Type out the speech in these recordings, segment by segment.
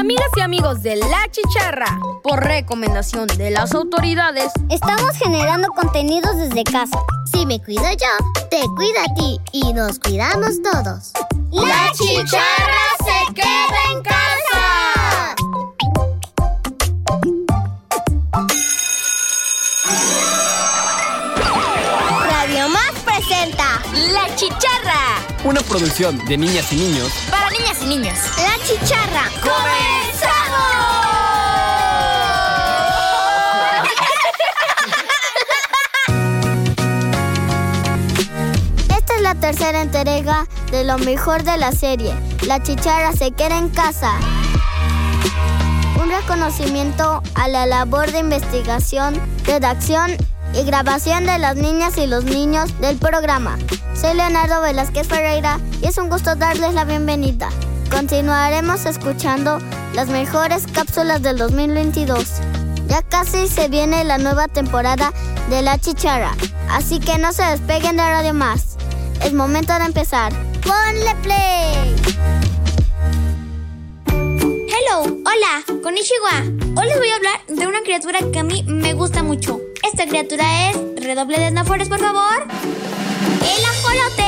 Amigas y amigos de La Chicharra, por recomendación de las autoridades, estamos generando contenidos desde casa. Si me cuido yo, te cuida a ti y nos cuidamos todos. La Chicharra se queda en casa. Radio Más presenta La Chicharra. Una producción de niñas y niños. Para niñas y niños. La Chicharra. ¡Comenzamos! Tercera entrega de lo mejor de la serie. La Chicharra se queda en casa. Un reconocimiento a la labor de investigación, redacción y grabación de las niñas y los niños del programa. Soy Leonardo Velázquez Ferreira y es un gusto darles la bienvenida. Continuaremos escuchando las mejores cápsulas del 2022. Ya casi se viene la nueva temporada de La Chicharra, así que no se despeguen de Radio Más. Es momento de empezar. ¡Ponle play! Hello, hola, konnichiwa. Hoy les voy a hablar de una criatura que a mí me gusta mucho. Esta criatura es, redoble de esnafores por favor, el ajolote.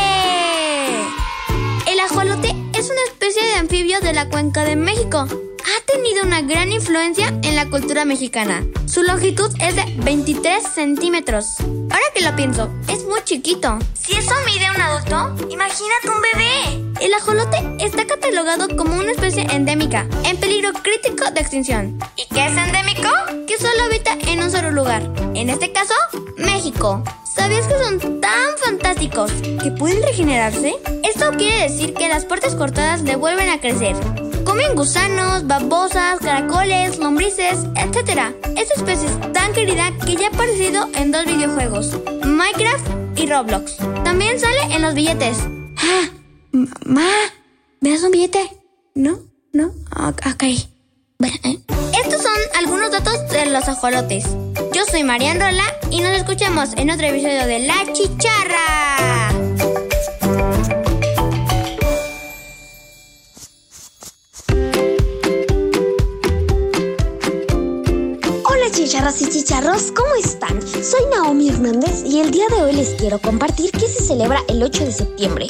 El ajolote es una especie de anfibio de la cuenca de México. Ha tenido una gran influencia en la cultura mexicana. Su longitud es de 23 centímetros. Ahora que lo pienso, es muy chiquito. Si eso mide un adulto, imagínate un bebé. El ajolote está catalogado como una especie endémica, en peligro crítico de extinción. ¿Y qué es endémico? Que solo habita en un solo lugar. En este caso, México. ¿Sabías que son tan fantásticos que pueden regenerarse? Esto quiere decir que las partes cortadas le vuelven a crecer. Comen gusanos, babosas, caracoles, lombrices, etc. Esta especie es tan querida que ya ha aparecido en dos videojuegos, Minecraft y Roblox. También sale en los billetes. Ah, ma, ¿me das un billete? ¿No? ¿No? Ok. Bueno, ¿eh? Estos son algunos datos de los ajolotes. Yo soy Marian Rola y nos escuchamos en otro episodio de La Chicharra. Chicharras y chicharros, ¿cómo están? Soy Naomi Hernández y el día de hoy les quiero compartir que se celebra el 8 de septiembre.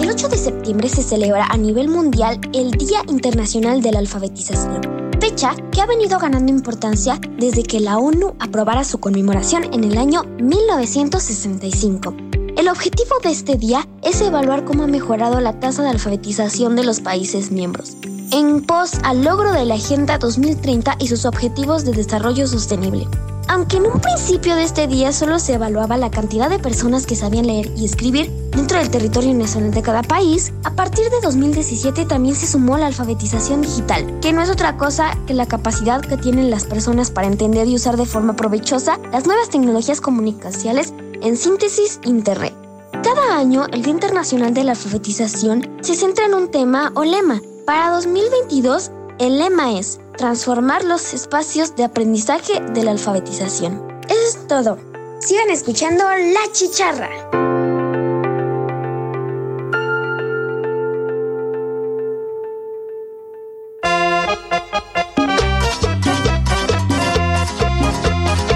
El 8 de septiembre se celebra a nivel mundial el Día Internacional de la Alfabetización, fecha que ha venido ganando importancia desde que la ONU aprobara su conmemoración en el año 1965. El objetivo de este día es evaluar cómo ha mejorado la tasa de alfabetización de los países miembros, en pos al logro de la Agenda 2030 y sus objetivos de desarrollo sostenible. Aunque en un principio de este día solo se evaluaba la cantidad de personas que sabían leer y escribir dentro del territorio nacional de cada país, a partir de 2017 también se sumó la alfabetización digital, que no es otra cosa que la capacidad que tienen las personas para entender y usar de forma provechosa las nuevas tecnologías comunicacionales en síntesis Internet. Cada año, el Día Internacional de la Alfabetización se centra en un tema o lema. Para 2022, el lema es transformar los espacios de aprendizaje de la alfabetización. Eso es todo. Sigan escuchando La Chicharra.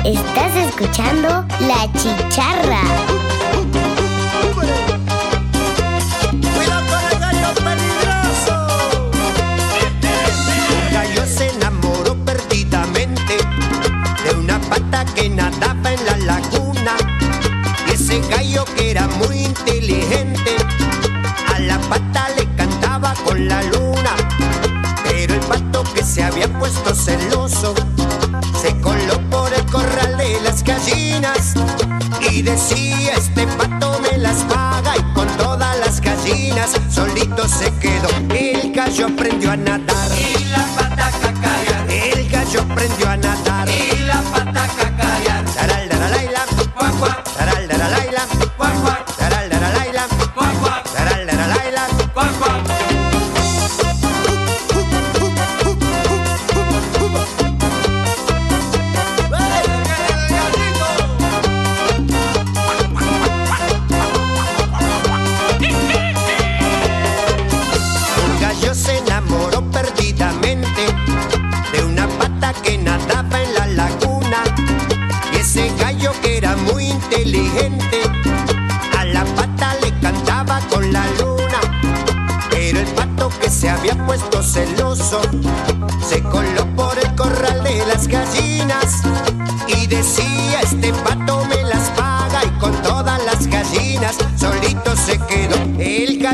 Estás escuchando La Chicharra. Aprendió a nadar.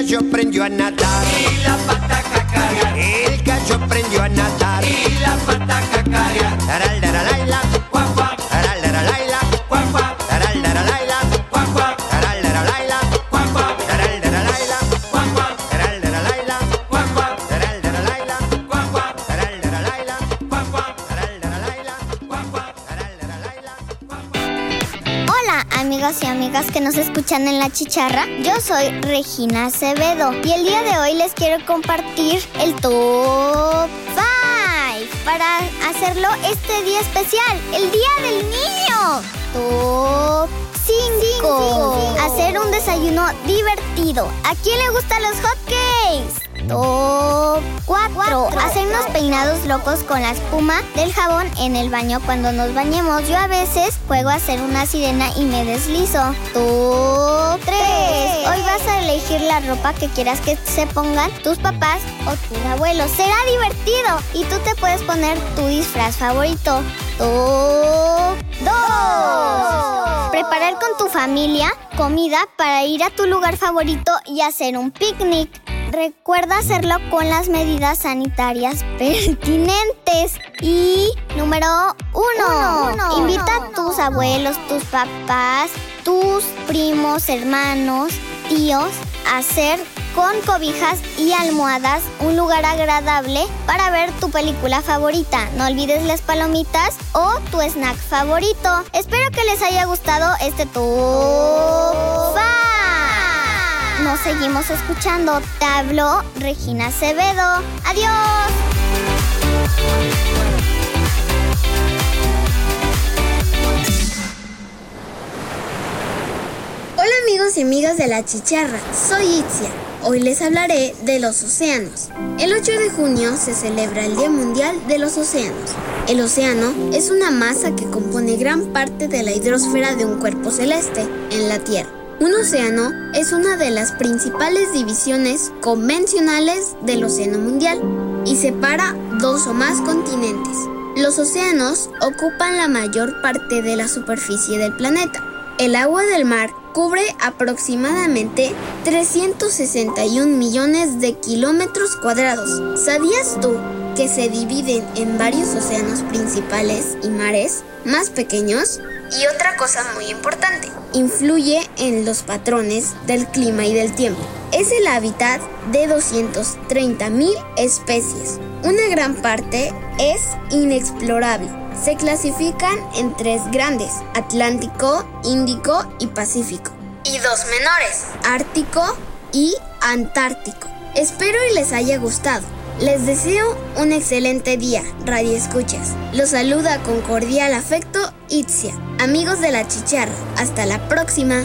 Gallo aprendió a nadar y la pata cacarear. El gallo aprendió a nadar y la pata cacarear. Amigas que nos escuchan en la chicharra. Yo soy Regina Acevedo y el día de hoy les quiero compartir el top 5 para hacerlo este día especial, el Día del Niño. Top 5. Hacer un desayuno divertido. ¿A quién le gustan los hotcakes? Top 4. Hacernos peinados locos con la espuma del jabón en el baño cuando nos bañemos. Yo a veces juego a ser una sirena y me deslizo. Top 3. Hoy vas a elegir la ropa que quieras que se pongan tus papás o tus abuelos. Será divertido y tú te puedes poner tu disfraz favorito. Top 2. Preparar con tu familia comida para ir a tu lugar favorito y hacer un picnic. Recuerda hacerlo con las medidas sanitarias pertinentes. Y número uno, invita a tus abuelos, tus papás, tus primos, hermanos, tíos a hacer con cobijas y almohadas un lugar agradable para ver tu película favorita. No olvides las palomitas o tu snack favorito. Espero que les haya gustado este top nos seguimos escuchando. Te habló Regina Acevedo. Adiós. Hola amigos y amigas de la chicharra, soy Itzia. Hoy les hablaré de los océanos. El 8 de junio se celebra el Día Mundial de los Océanos. El océano es una masa que compone gran parte de la hidrosfera de un cuerpo celeste en la Tierra. Un océano es una de las principales divisiones convencionales del océano mundial y separa dos o más continentes. Los océanos ocupan la mayor parte de la superficie del planeta. El agua del mar cubre aproximadamente 361 millones de kilómetros cuadrados. ¿Sabías tú que se dividen en varios océanos principales y mares más pequeños? Y otra cosa muy importante, influye en los patrones del clima y del tiempo. Es el hábitat de 230.000 especies. Una gran parte es inexplorable. Se clasifican en tres grandes, Atlántico, Índico y Pacífico. Y dos menores, Ártico y Antártico. Espero y les haya gustado. Les deseo un excelente día, Radio Escuchas. Los saluda con cordial afecto Itzia. Amigos de la chicharra, hasta la próxima.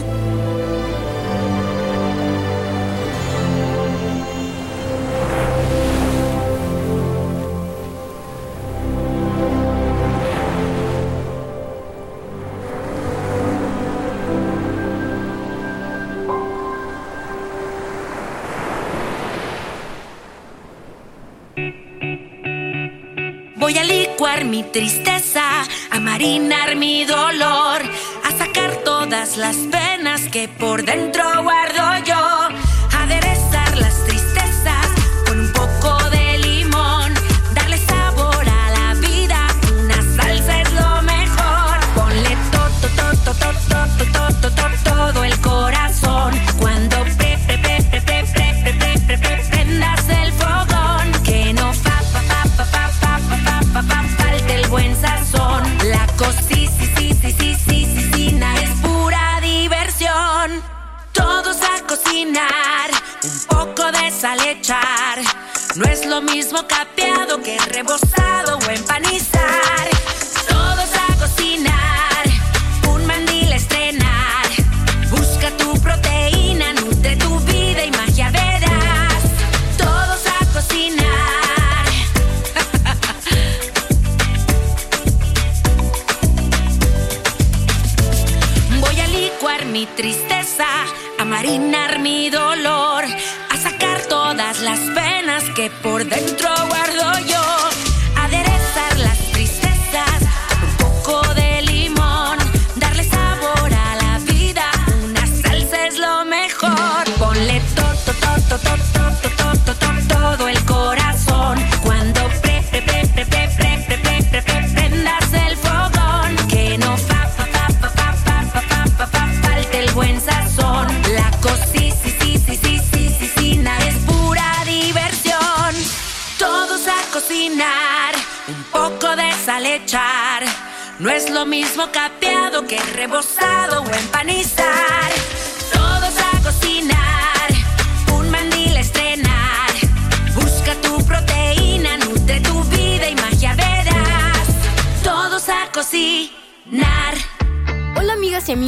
Tristeza, a marinar mi dolor, a sacar todas las penas que por dentro guardo yo, Voy a licuar mi tristeza, a marinar mi dolor, a sacar todas las penas que por dentro guardo yo. Aderezar las tristezas, un poco de limón, darle sabor a la vida. Una salsa es lo mejor. Ponle todo, todo, todo el corazón. No es lo mismo capeado que rebozado o empanizar.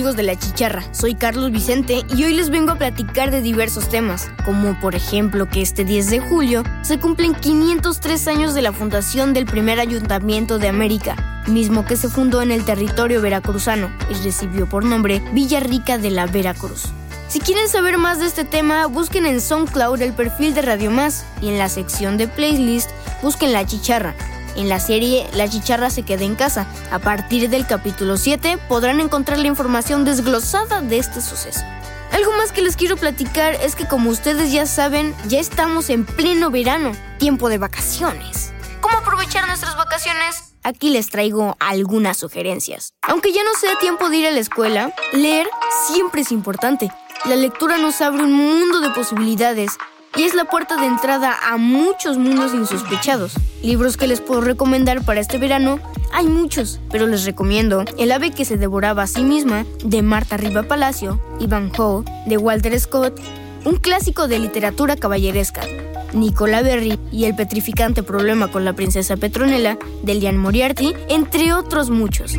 Amigos de La Chicharra, soy Carlos Vicente y hoy les vengo a platicar de diversos temas, como por ejemplo que este 10 de julio se cumplen 503 años de la fundación del primer ayuntamiento de América, mismo que se fundó en el territorio veracruzano y recibió por nombre Villa Rica de la Veracruz. Si quieren saber más de este tema, busquen en SoundCloud el perfil de Radio Más y en la sección de playlist busquen La Chicharra. En la serie La Chicharra se queda en casa. A partir del capítulo 7 podrán encontrar la información desglosada de este suceso. Algo más que les quiero platicar es que como ustedes ya saben, ya estamos en pleno verano, tiempo de vacaciones. ¿Cómo aprovechar nuestras vacaciones? Aquí les traigo algunas sugerencias. Aunque ya no sea tiempo de ir a la escuela, leer siempre es importante. La lectura nos abre un mundo de posibilidades y es la puerta de entrada a muchos mundos insospechados. Libros que les puedo recomendar para este verano, hay muchos, pero les recomiendo El ave que se devoraba a sí misma, de Marta Riva Palacio, Ivan Ho, de Walter Scott, un clásico de literatura caballeresca, Nicola Berry y El petrificante problema con la princesa Petronella, de Lian Moriarty, entre otros muchos.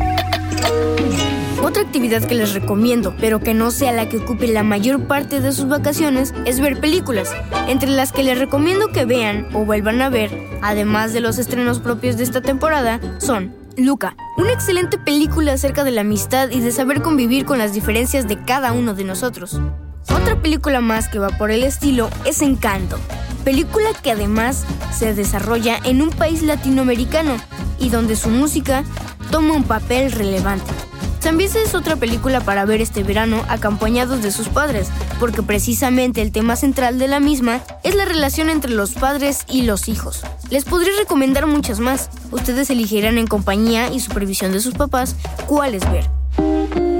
Otra actividad que les recomiendo, pero que no sea la que ocupe la mayor parte de sus vacaciones, es ver películas, entre las que les recomiendo que vean o vuelvan a ver, además de los estrenos propios de esta temporada, son Luca, una excelente película acerca de la amistad y de saber convivir con las diferencias de cada uno de nosotros. Otra película más que va por el estilo es Encanto, película que además se desarrolla en un país latinoamericano y donde su música toma un papel relevante. También es otra película para ver este verano acompañados de sus padres, porque precisamente el tema central de la misma es la relación entre los padres y los hijos. Les podría recomendar muchas más. Ustedes elegirán en compañía y supervisión de sus papás cuáles ver.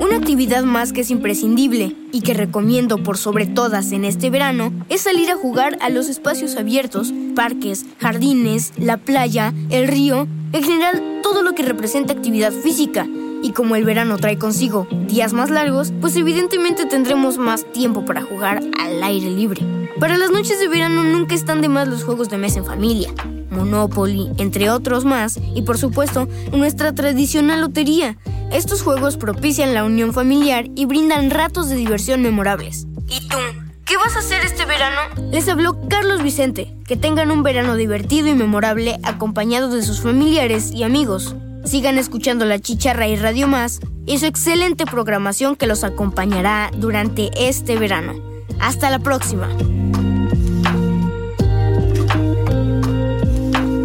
Una actividad más que es imprescindible y que recomiendo por sobre todas en este verano es salir a jugar a los espacios abiertos, parques, jardines, la playa, el río, en general todo lo que representa actividad física. Y como el verano trae consigo días más largos, pues evidentemente tendremos más tiempo para jugar al aire libre. Para las noches de verano nunca están de más los juegos de mesa en familia, Monopoly, entre otros más, y por supuesto nuestra tradicional lotería. Estos juegos propician la unión familiar y brindan ratos de diversión memorables. ¿Y tú? ¿Qué vas a hacer este verano? Les habló Carlos Vicente. Que tengan un verano divertido y memorable acompañado de sus familiares y amigos. Sigan escuchando La Chicharra y Radio Más y su excelente programación que los acompañará durante este verano. Hasta la próxima.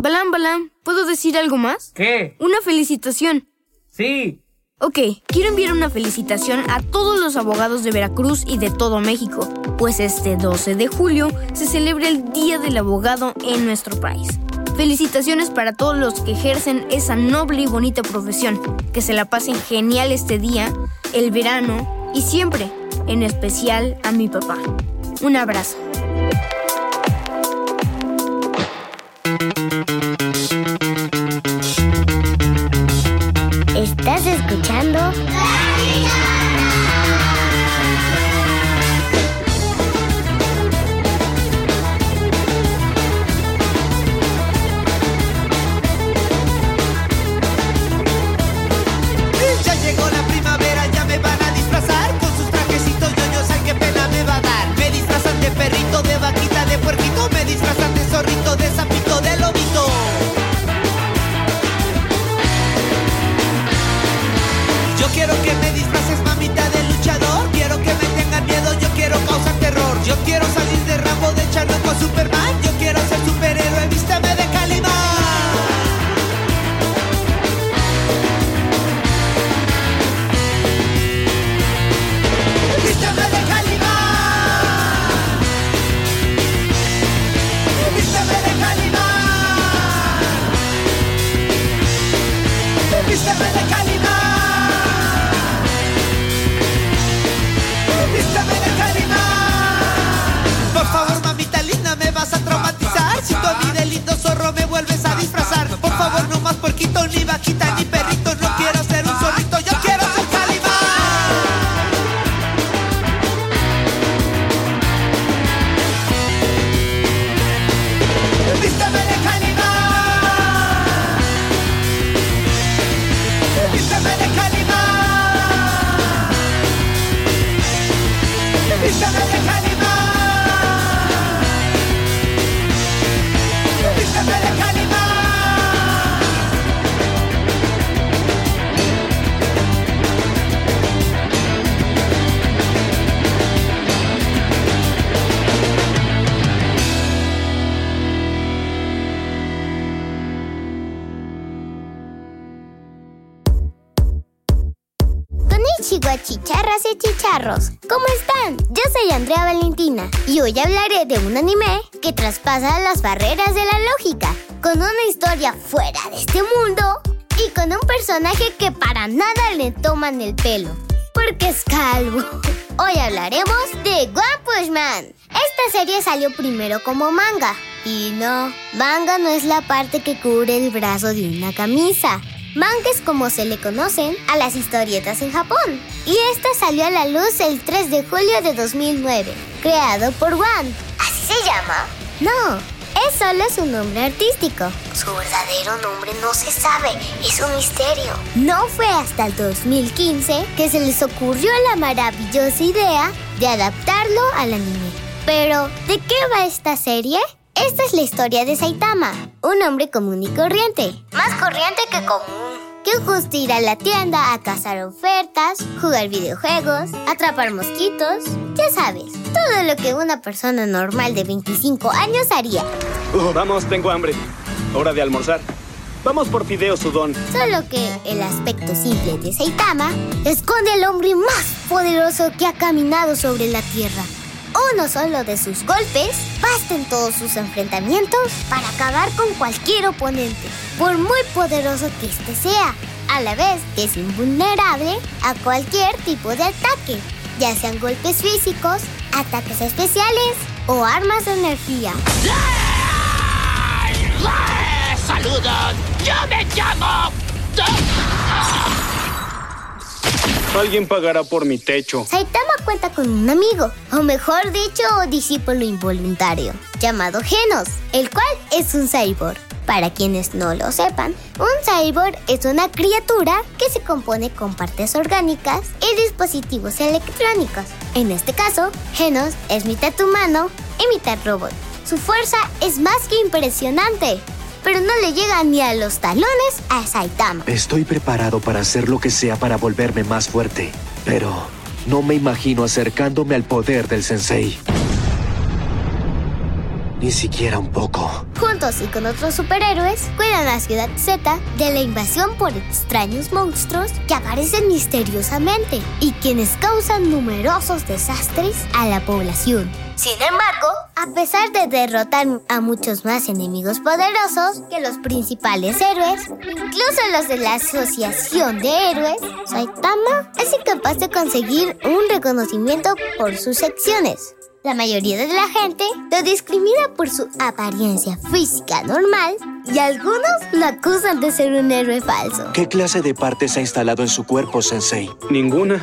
Balam, Balam, ¿puedo decir algo más? ¿Qué? Una felicitación. Sí. Ok, quiero enviar una felicitación a todos los abogados de Veracruz y de todo México, pues este 12 de julio se celebra el Día del Abogado en nuestro país. Felicitaciones para todos los que ejercen esa noble y bonita profesión. Que se la pasen genial este día, el verano y siempre, en especial a mi papá. Un abrazo. ¿Cómo están? Yo soy Andrea Valentina y hoy hablaré de un anime que traspasa las barreras de la lógica, con una historia fuera de este mundo y con un personaje que para nada le toman el pelo, porque es calvo. Hoy hablaremos de One Punch Man. Esta serie salió primero como manga. Y no, manga no es la parte que cubre el brazo de una camisa. Manga es como se le conocen a las historietas en Japón. Y esta salió a la luz el 3 de julio de 2009, creado por One. ¿Así se llama? No, es solo su nombre artístico. Su verdadero nombre no se sabe, es un misterio. No fue hasta el 2015 que se les ocurrió la maravillosa idea de adaptarlo al anime. Pero, ¿de qué va esta serie? Esta es la historia de Saitama, un hombre común y corriente. Más corriente que común. Que gusta ir a la tienda a cazar ofertas, jugar videojuegos, atrapar mosquitos, ya sabes, todo lo que una persona normal de 25 años haría. Uh, vamos, tengo hambre. Hora de almorzar. Vamos por fideo sudón. Solo que el aspecto simple de Saitama esconde al hombre más poderoso que ha caminado sobre la tierra. Uno solo de sus golpes basta en todos sus enfrentamientos para acabar con cualquier oponente, por muy poderoso que éste sea, a la vez que es invulnerable a cualquier tipo de ataque, ya sean golpes físicos, ataques especiales o armas de energía. ¡Saludos! ¡Yo me llamo! Alguien pagará por mi techo. Saitama cuenta con un amigo, o mejor dicho, discípulo involuntario, llamado Genos, el cual es un cyborg. Para quienes no lo sepan, un cyborg es una criatura que se compone con partes orgánicas y dispositivos electrónicos. En este caso, Genos es mitad humano y mitad robot. Su fuerza es más que impresionante, pero no le llega ni a los talones a Saitama. Estoy preparado para hacer lo que sea para volverme más fuerte, pero no me imagino acercándome al poder del sensei. Ni siquiera un poco. Juntos y con otros superhéroes, cuidan la ciudad Z de la invasión por extraños monstruos que aparecen misteriosamente y quienes causan numerosos desastres a la población. Sin embargo, a pesar de derrotar a muchos más enemigos poderosos que los principales héroes, incluso los de la Asociación de Héroes, Saitama es incapaz de conseguir un reconocimiento por sus acciones. La mayoría de la gente lo discrimina por su apariencia física normal y algunos lo acusan de ser un héroe falso. ¿Qué clase de partes ha instalado en su cuerpo, Sensei? Ninguna.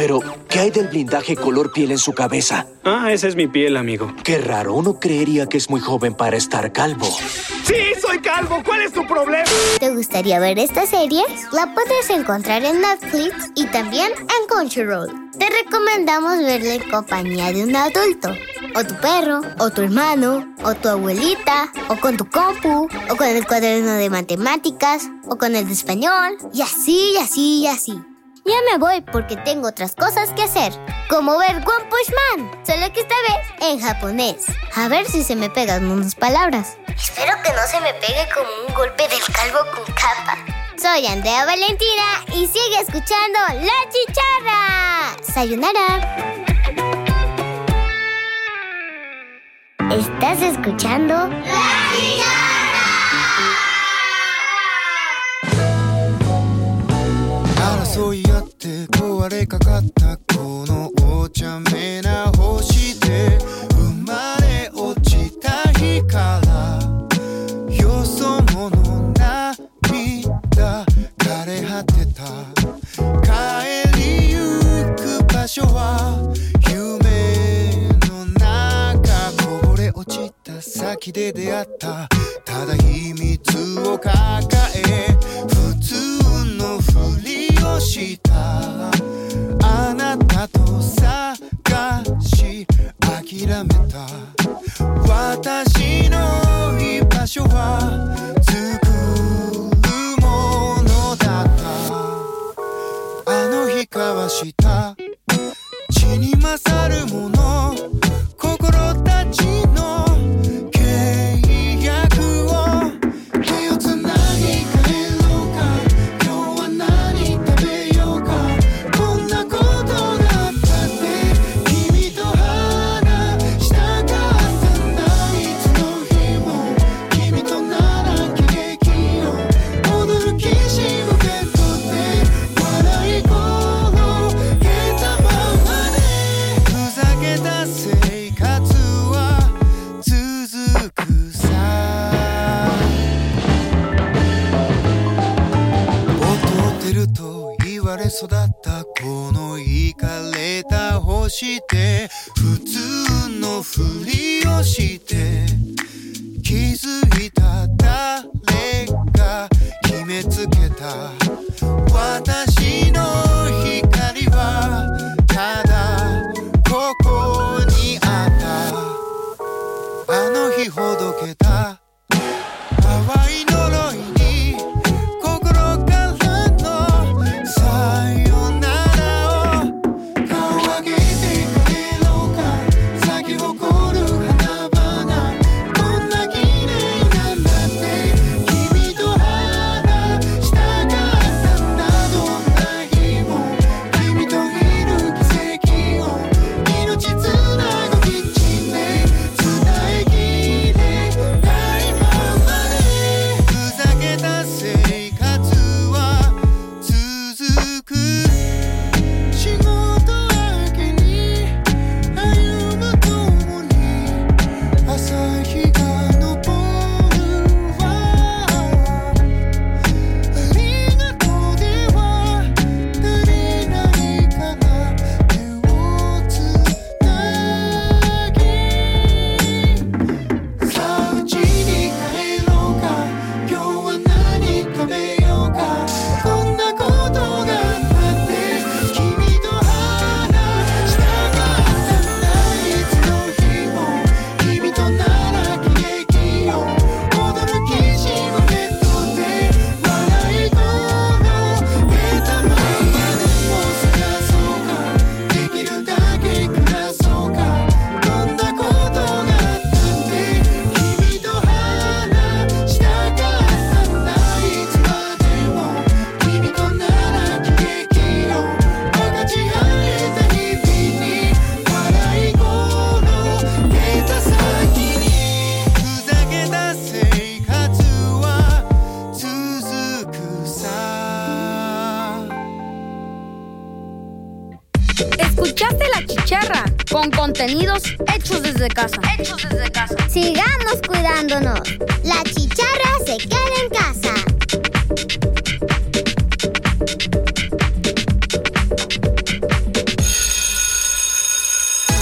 Pero, ¿qué hay del blindaje color piel en su cabeza? Ah, esa es mi piel, amigo. Qué raro, uno creería que es muy joven para estar calvo. ¡Sí, soy calvo! ¿Cuál es tu problema? ¿Te gustaría ver esta serie? La puedes encontrar en Netflix y también en Crunchyroll. Te recomendamos verla en compañía de un adulto. O tu perro, o tu hermano, o tu abuelita, o con tu compu, o con el cuaderno de matemáticas, o con el de español, y así, y así, y así. Ya me voy porque tengo otras cosas que hacer, como ver One Punch Man, solo que esta vez en japonés. A ver si se me pegan unas palabras. Espero que no se me pegue como un golpe del calvo con capa. Soy Andrea Valentina y sigue escuchando La Chicharra. Sayonara. Estás escuchando La Chicharra. 争れかかったこのお茶目な星で生まれ落ちた日からよそ者涙枯れ果てた。帰りゆく場所は夢の中こぼれ落ちた先で出会った。ただ秘密を抱えして con contenidos hechos desde casa. Hechos desde casa. Sigamos cuidándonos. La chicharra se queda en casa.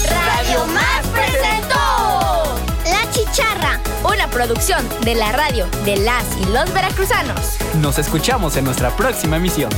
Radio Más presentó La Chicharra, una producción de la radio de las y los veracruzanos. Nos escuchamos en nuestra próxima emisión.